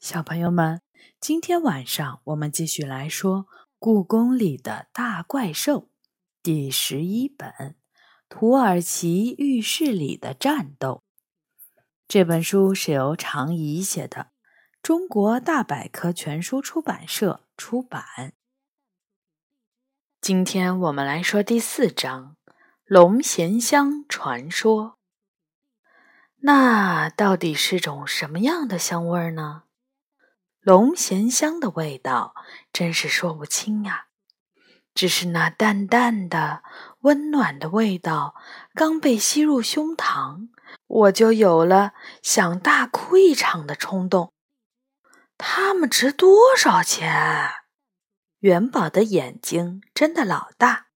小朋友们，今天晚上我们继续来说《故宫里的大怪兽》第十一本《土耳其浴室里的战斗》。这本书是由常怡写的，中国大百科全书出版社出版。今天我们来说第四章《龙涎香传说》。那到底是种什么样的香味儿呢？龙涎香的味道真是说不清呀，只是那淡淡的、温暖的味道刚被吸入胸膛，我就有了想大哭一场的冲动。它们值多少钱？元宝的眼睛真的老大，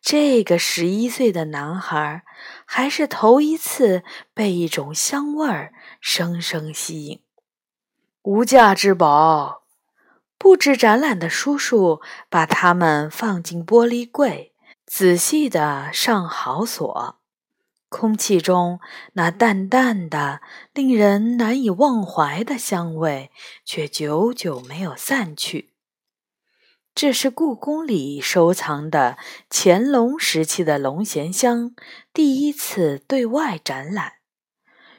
这个十一岁的男孩还是头一次被一种香味儿深深吸引。无价之宝，布置展览的叔叔把它们放进玻璃柜，仔细地上好锁。空气中那淡淡的、令人难以忘怀的香味却久久没有散去。这是故宫里收藏的乾隆时期的龙涎香第一次对外展览。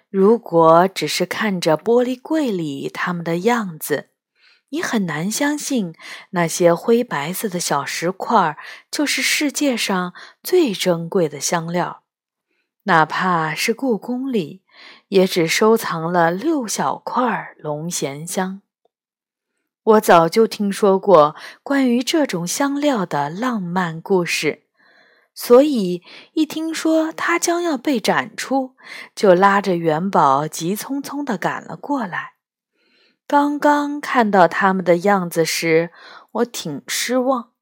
如果只是看着玻璃柜里它们的样子，你很难相信那些灰白色的小石块就是世界上最珍贵的香料。哪怕是故宫里，也只收藏了六小块龙涎香。我早就听说过关于这种香料的浪漫故事。所以，一听说它将要被展出，就拉着元宝急匆匆地赶了过来。刚刚看到它们的样子时，我挺失望；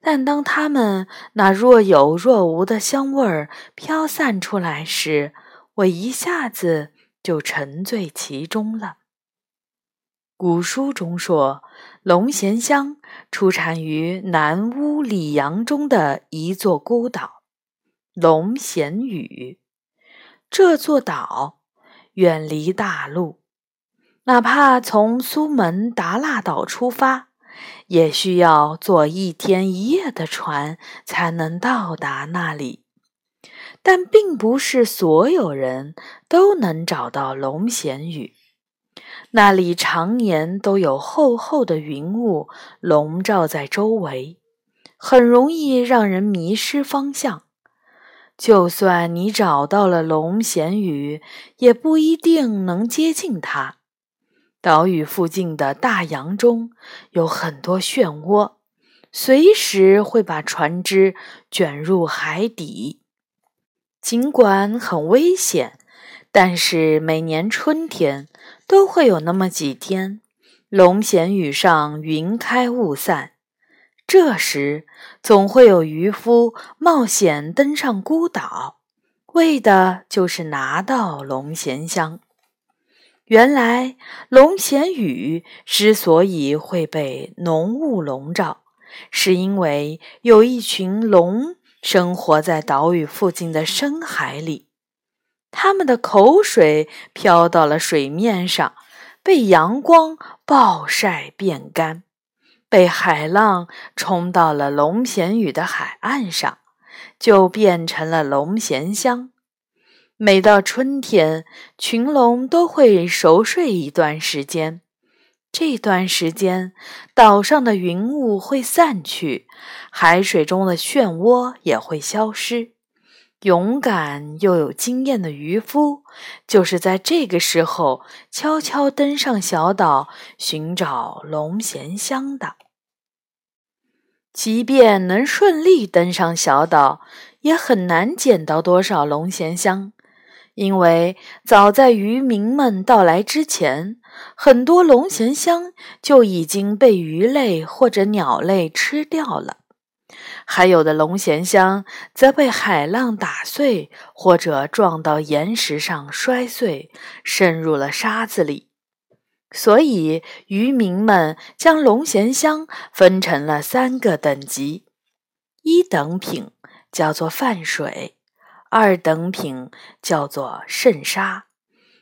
但当它们那若有若无的香味儿飘散出来时，我一下子就沉醉其中了。古书中说。龙涎香出产于南乌里扬中的一座孤岛——龙涎屿。这座岛远离大陆，哪怕从苏门答腊岛出发，也需要坐一天一夜的船才能到达那里。但并不是所有人都能找到龙涎屿。那里常年都有厚厚的云雾笼罩在周围，很容易让人迷失方向。就算你找到了龙涎屿，也不一定能接近它。岛屿附近的大洋中有很多漩涡，随时会把船只卷入海底。尽管很危险，但是每年春天。都会有那么几天，龙涎屿上云开雾散，这时总会有渔夫冒险登上孤岛，为的就是拿到龙涎香。原来，龙涎屿之所以会被浓雾笼罩，是因为有一群龙生活在岛屿附近的深海里。他们的口水飘到了水面上，被阳光暴晒变干，被海浪冲到了龙涎屿的海岸上，就变成了龙涎香。每到春天，群龙都会熟睡一段时间，这段时间，岛上的云雾会散去，海水中的漩涡也会消失。勇敢又有经验的渔夫，就是在这个时候悄悄登上小岛寻找龙涎香的。即便能顺利登上小岛，也很难捡到多少龙涎香，因为早在渔民们到来之前，很多龙涎香就已经被鱼类或者鸟类吃掉了。还有的龙涎香则被海浪打碎，或者撞到岩石上摔碎，渗入了沙子里。所以渔民们将龙涎香分成了三个等级：一等品叫做泛水，二等品叫做渗沙，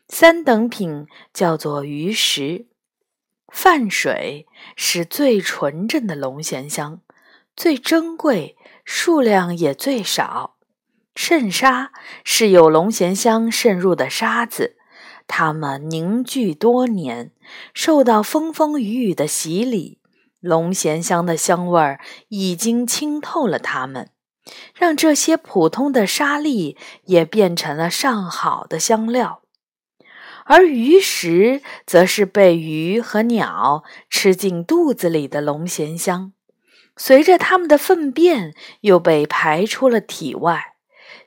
三等品叫做鱼食。泛水是最纯正的龙涎香，最珍贵，数量也最少。渗沙是有龙涎香渗入的沙子，它们凝聚多年，受到风风雨雨的洗礼，龙涎香的香味儿已经浸透了它们，让这些普通的沙粒也变成了上好的香料。而鱼食则是被鱼和鸟吃进肚子里的龙涎香，随着它们的粪便又被排出了体外。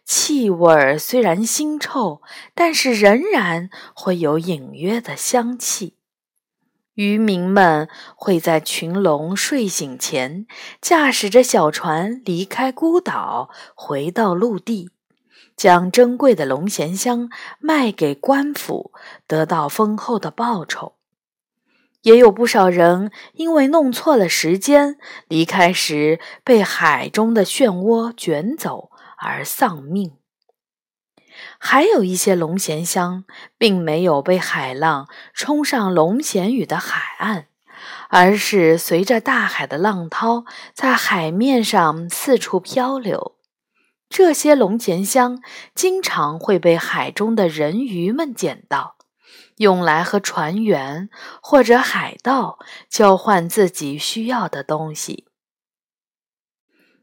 气味虽然腥臭，但是仍然会有隐约的香气。渔民们会在群龙睡醒前，驾驶着小船离开孤岛，回到陆地，将珍贵的龙涎香卖给官府，得到丰厚的报酬。也有不少人因为弄错了时间，离开时被海中的漩涡卷走。而丧命。还有一些龙涎香并没有被海浪冲上龙涎雨的海岸，而是随着大海的浪涛在海面上四处漂流。这些龙涎香经常会被海中的人鱼们捡到，用来和船员或者海盗交换自己需要的东西。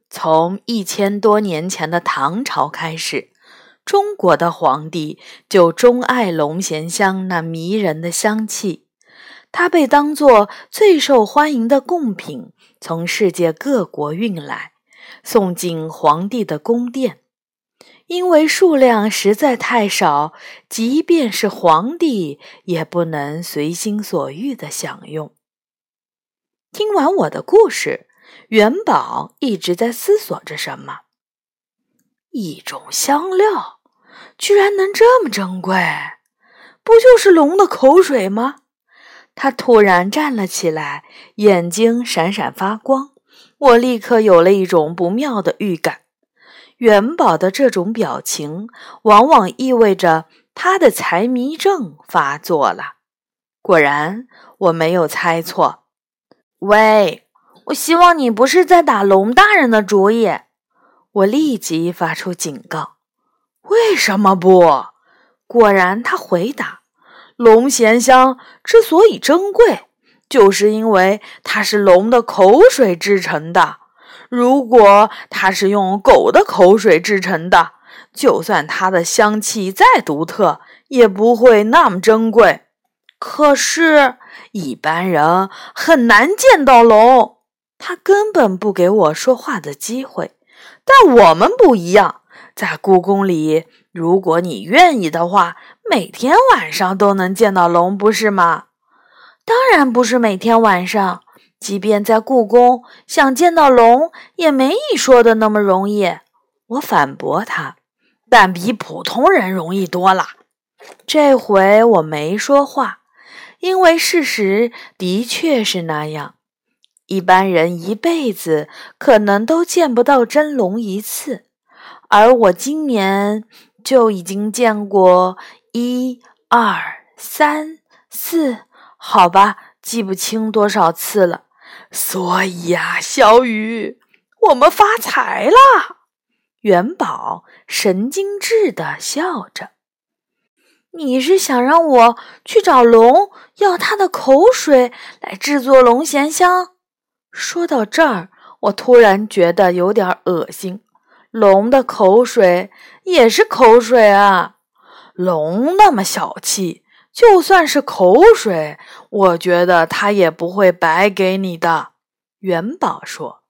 从一千多年前的唐朝开始，中国的皇帝就钟爱龙涎香那迷人的香气，它被当作最受欢迎的贡品，从世界各国运来，送进皇帝的宫殿。因为数量实在太少，即便是皇帝也不能随心所欲的享用。听完我的故事。元宝一直在思索着什么。一种香料居然能这么珍贵，不就是龙的口水吗？他突然站了起来，眼睛闪闪发光。我立刻有了一种不妙的预感。元宝的这种表情，往往意味着他的财迷症发作了。果然，我没有猜错。喂！我希望你不是在打龙大人的主意。我立即发出警告。为什么不？果然，他回答：“龙涎香之所以珍贵，就是因为它是龙的口水制成的。如果它是用狗的口水制成的，就算它的香气再独特，也不会那么珍贵。可是，一般人很难见到龙。”他根本不给我说话的机会，但我们不一样，在故宫里，如果你愿意的话，每天晚上都能见到龙，不是吗？当然不是每天晚上，即便在故宫，想见到龙也没你说的那么容易。我反驳他，但比普通人容易多了。这回我没说话，因为事实的确是那样。一般人一辈子可能都见不到真龙一次，而我今年就已经见过一二三四，好吧，记不清多少次了。所以呀，小雨，我们发财了。元宝神经质的笑着：“你是想让我去找龙，要他的口水来制作龙涎香？”说到这儿，我突然觉得有点恶心。龙的口水也是口水啊！龙那么小气，就算是口水，我觉得它也不会白给你的。元宝说：“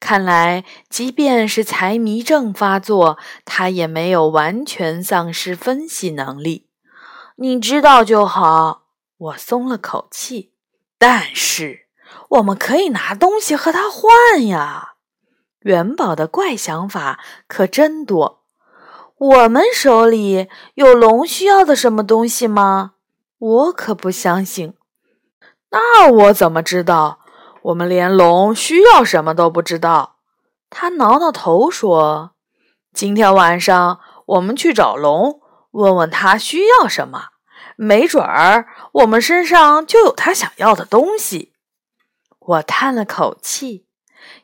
看来，即便是财迷症发作，他也没有完全丧失分析能力。你知道就好。”我松了口气。但是。我们可以拿东西和他换呀！元宝的怪想法可真多。我们手里有龙需要的什么东西吗？我可不相信。那我怎么知道？我们连龙需要什么都不知道。他挠挠头说：“今天晚上我们去找龙，问问他需要什么，没准儿我们身上就有他想要的东西。我叹了口气，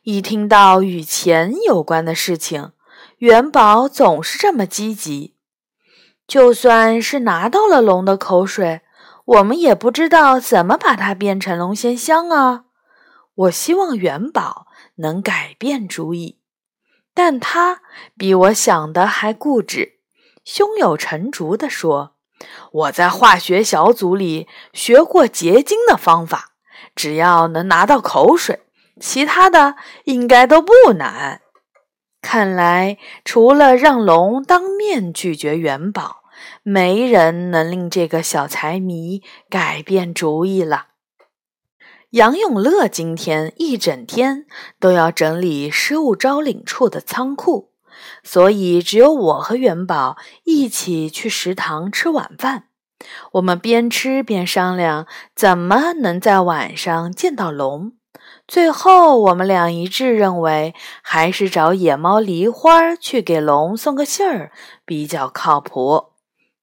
一听到与钱有关的事情，元宝总是这么积极。就算是拿到了龙的口水，我们也不知道怎么把它变成龙涎香啊！我希望元宝能改变主意，但他比我想的还固执，胸有成竹地说：“我在化学小组里学过结晶的方法，只要能拿到口水，其他的应该都不难。”看来，除了让龙当面拒绝元宝，没人能令这个小财迷改变主意了。杨永乐今天一整天都要整理失物招领处的仓库，所以只有我和元宝一起去食堂吃晚饭。我们边吃边商量怎么能在晚上见到龙。最后，我们俩一致认为，还是找野猫梨花去给龙送个信儿比较靠谱。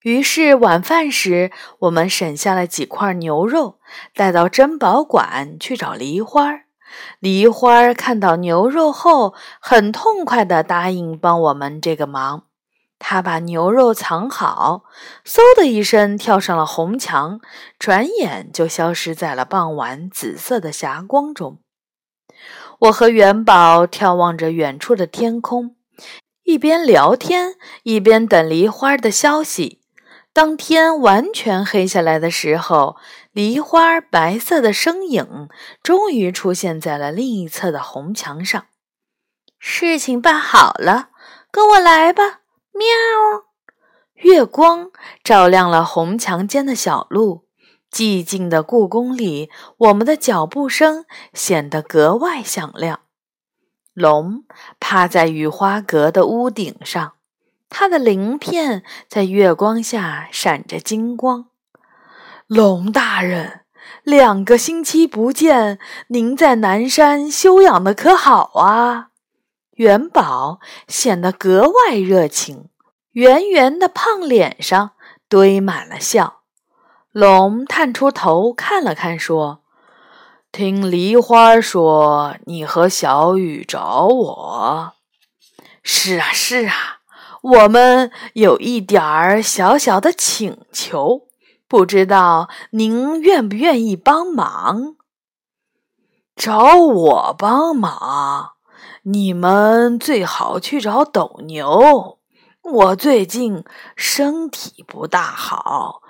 于是晚饭时，我们省下了几块牛肉，带到珍宝馆去找梨花。梨花看到牛肉后，很痛快地答应帮我们这个忙。他把牛肉藏好，嗖的一声跳上了红墙，转眼就消失在了傍晚紫色的霞光中。我和元宝眺望着远处的天空，一边聊天，一边等梨花的消息。当天完全黑下来的时候，梨花白色的身影终于出现在了另一侧的红墙上。事情办好了，跟我来吧！喵。月光照亮了红墙间的小路，寂静的故宫里，我们的脚步声显得格外响亮。龙趴在雨花阁的屋顶上。它的鳞片在月光下闪着金光。龙大人，两个星期不见，您在南山休养的可好啊？元宝显得格外热情，圆圆的胖脸上堆满了笑。龙探出头看了看，说：“听梨花说，你和小雨找我。”“是啊，是啊。”我们有一点儿小小的请求，不知道您愿不愿意帮忙？找我帮忙？你们最好去找斗牛。我最近身体不大好，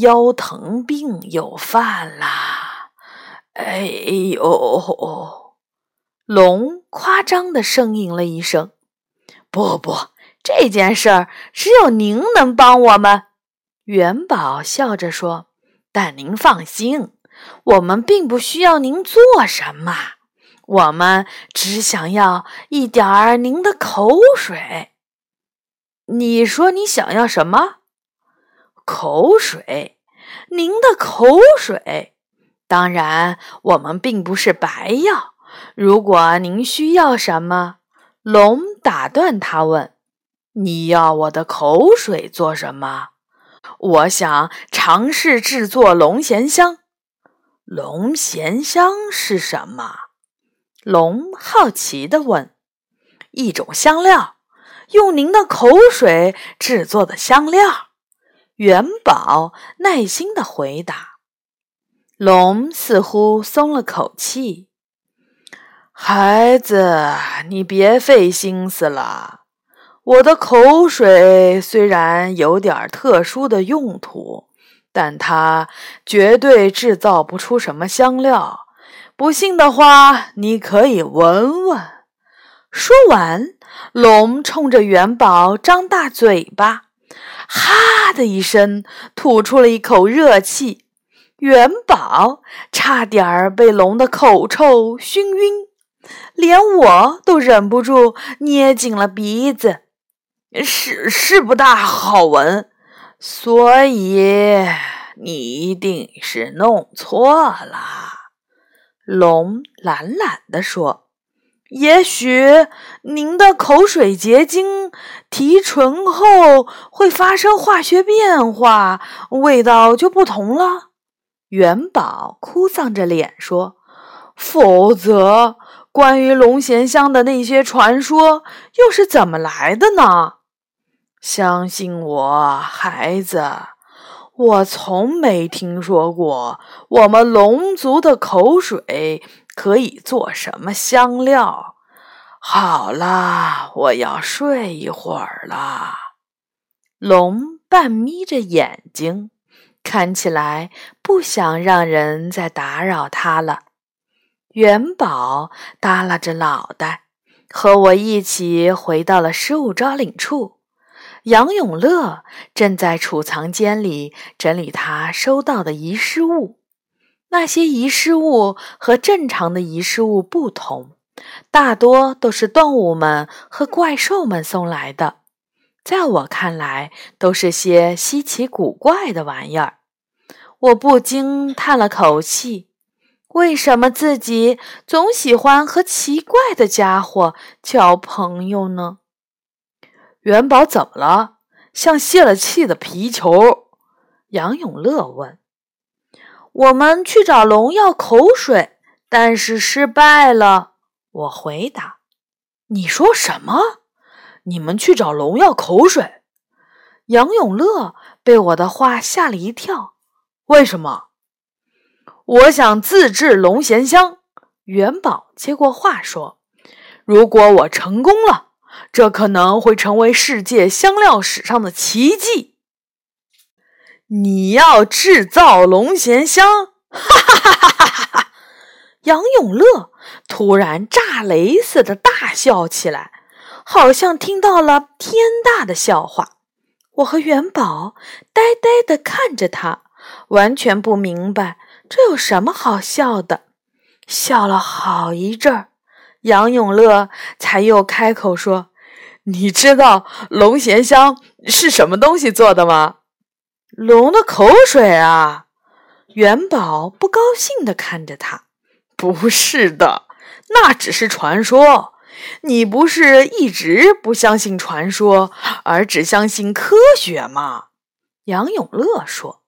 腰疼病又犯啦。哎呦！龙夸张的呻吟了一声。不不。这件事儿只有您能帮我们，元宝笑着说。但您放心，我们并不需要您做什么，我们只想要一点儿您的口水。你说你想要什么？口水，您的口水。当然，我们并不是白要。如果您需要什么，龙打断他问。你要我的口水做什么？我想尝试制作龙涎香。龙涎香是什么？龙好奇地问。一种香料，用您的口水制作的香料。元宝耐心地回答。龙似乎松了口气。孩子，你别费心思了。我的口水虽然有点特殊的用途，但它绝对制造不出什么香料。不信的话，你可以闻闻。说完，龙冲着元宝张大嘴巴，哈的一声吐出了一口热气。元宝差点儿被龙的口臭熏晕，连我都忍不住捏紧了鼻子。是是不大好闻，所以你一定是弄错了。”龙懒懒地说，“也许您的口水结晶提纯后会发生化学变化，味道就不同了。元宝哭丧着脸说：“否则，关于龙涎香的那些传说又是怎么来的呢？相信我，孩子，我从没听说过我们龙族的口水。”可以做什么香料？好啦，我要睡一会儿了。龙半眯着眼睛，看起来不想让人再打扰他了。元宝耷拉着脑袋，和我一起回到了失物招领处。杨永乐正在储藏间里整理他收到的遗失物。那些遗失物和正常的遗失物不同，大多都是动物们和怪兽们送来的。在我看来，都是些稀奇古怪的玩意儿。我不禁叹了口气：为什么自己总喜欢和奇怪的家伙交朋友呢？元宝怎么了？像泄了气的皮球？杨永乐问。我们去找龙要口水，但是失败了。我回答：“你说什么？你们去找龙要口水？”杨永乐被我的话吓了一跳。为什么？我想自制龙涎香。元宝接过话说：“如果我成功了，这可能会成为世界香料史上的奇迹。”你要制造龙涎香？哈哈哈哈哈哈！杨永乐突然炸雷似的大笑起来，好像听到了天大的笑话。我和元宝呆呆地看着他，完全不明白这有什么好笑的。笑了好一阵儿，杨永乐才又开口说：“你知道龙涎香是什么东西做的吗？”龙的口水啊！元宝不高兴地看着他。不是的，那只是传说。你不是一直不相信传说，而只相信科学吗？杨永乐说：“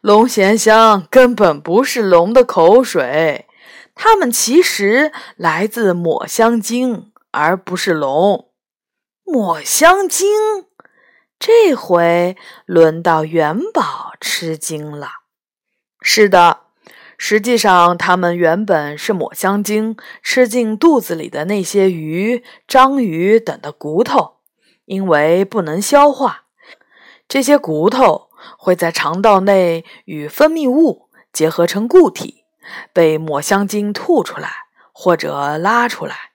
龙涎香根本不是龙的口水，它们其实来自抹香鲸，而不是龙。抹香鲸。”这回轮到元宝吃惊了。是的，实际上它们原本是抹香鲸吃进肚子里的那些鱼、章鱼等的骨头，因为不能消化，这些骨头会在肠道内与分泌物结合成固体，被抹香鲸吐出来或者拉出来。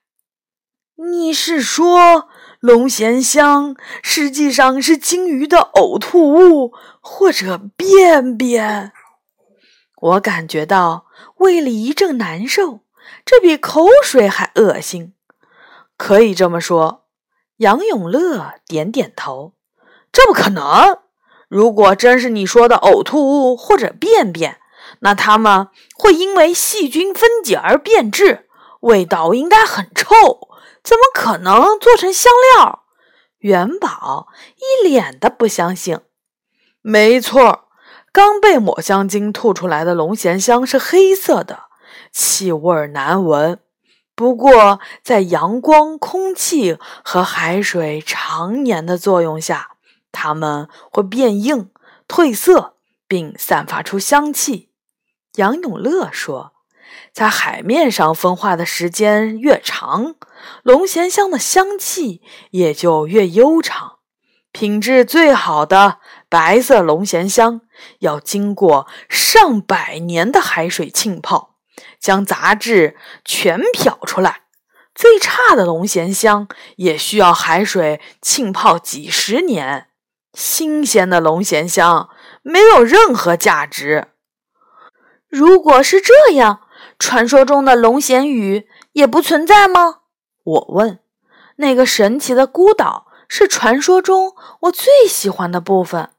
你是说？龙涎香实际上是鲸鱼的呕吐物或者便便。我感觉到胃里一阵难受，这比口水还恶心。可以这么说，杨永乐点点头。这不可能！如果真是你说的呕吐物或者便便，那它们会因为细菌分解而变质，味道应该很臭。怎么可能做成香料？元宝一脸的不相信。没错，刚被抹香鲸吐出来的龙涎香是黑色的，气味难闻。不过，在阳光、空气和海水常年的作用下，它们会变硬、褪色，并散发出香气。杨永乐说。在海面上分化的时间越长，龙涎香的香气也就越悠长。品质最好的白色龙涎香要经过上百年的海水浸泡，将杂质全漂出来；最差的龙涎香也需要海水浸泡几十年。新鲜的龙涎香没有任何价值。如果是这样。传说中的龙涎雨也不存在吗？我问。那个神奇的孤岛是传说中我最喜欢的部分。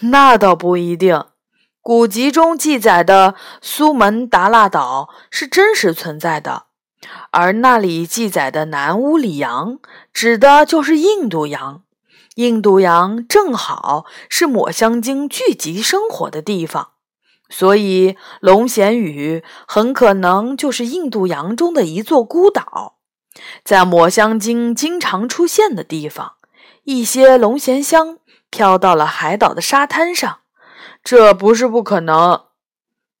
那倒不一定。古籍中记载的苏门答腊岛是真实存在的。而那里记载的南乌里洋，指的就是印度洋。印度洋正好是抹香鲸聚集生活的地方，所以龙涎羽很可能就是印度洋中的一座孤岛，在抹香鲸经常出现的地方，一些龙涎香飘到了海岛的沙滩上，这不是不可能。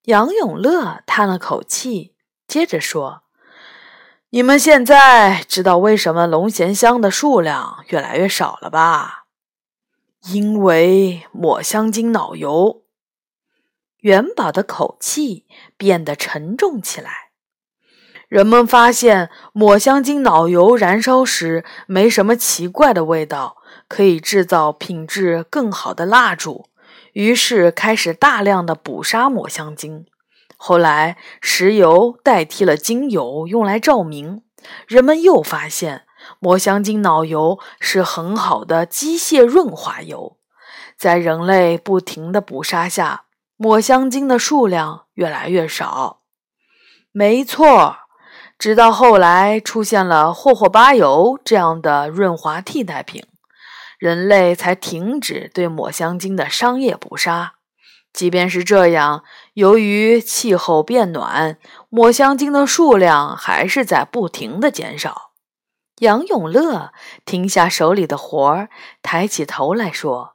杨永乐叹了口气，接着说。你们现在知道为什么龙涎香的数量越来越少了吧？因为抹香鲸脑油。元宝的口气变得沉重起来。人们发现抹香鲸脑油燃烧时没什么奇怪的味道，可以制造品质更好的蜡烛，于是开始大量的捕杀抹香鲸。后来，石油代替了精油用来照明。人们又发现，抹香鲸脑油是很好的机械润滑油。在人类不停的捕杀下，抹香鲸的数量越来越少。没错，直到后来出现了霍霍巴油这样的润滑替代品，人类才停止对抹香鲸的商业捕杀。即便是这样，由于气候变暖，抹香鲸的数量还是在不停的减少。杨永乐停下手里的活儿，抬起头来说：“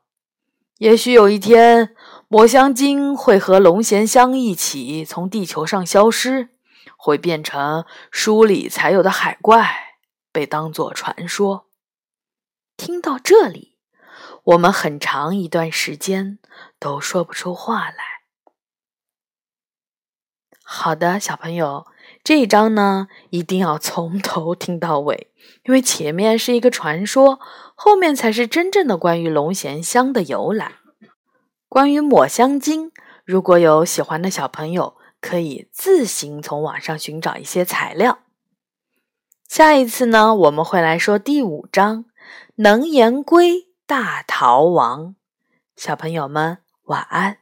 也许有一天，抹香鲸会和龙涎香一起从地球上消失，会变成书里才有的海怪，被当作传说。”听到这里。我们很长一段时间都说不出话来。好的，小朋友，这一章呢一定要从头听到尾，因为前面是一个传说，后面才是真正的关于龙涎香的由来。关于抹香鲸，如果有喜欢的小朋友，可以自行从网上寻找一些材料。下一次呢，我们会来说第五章能言龟。大逃亡，小朋友们晚安。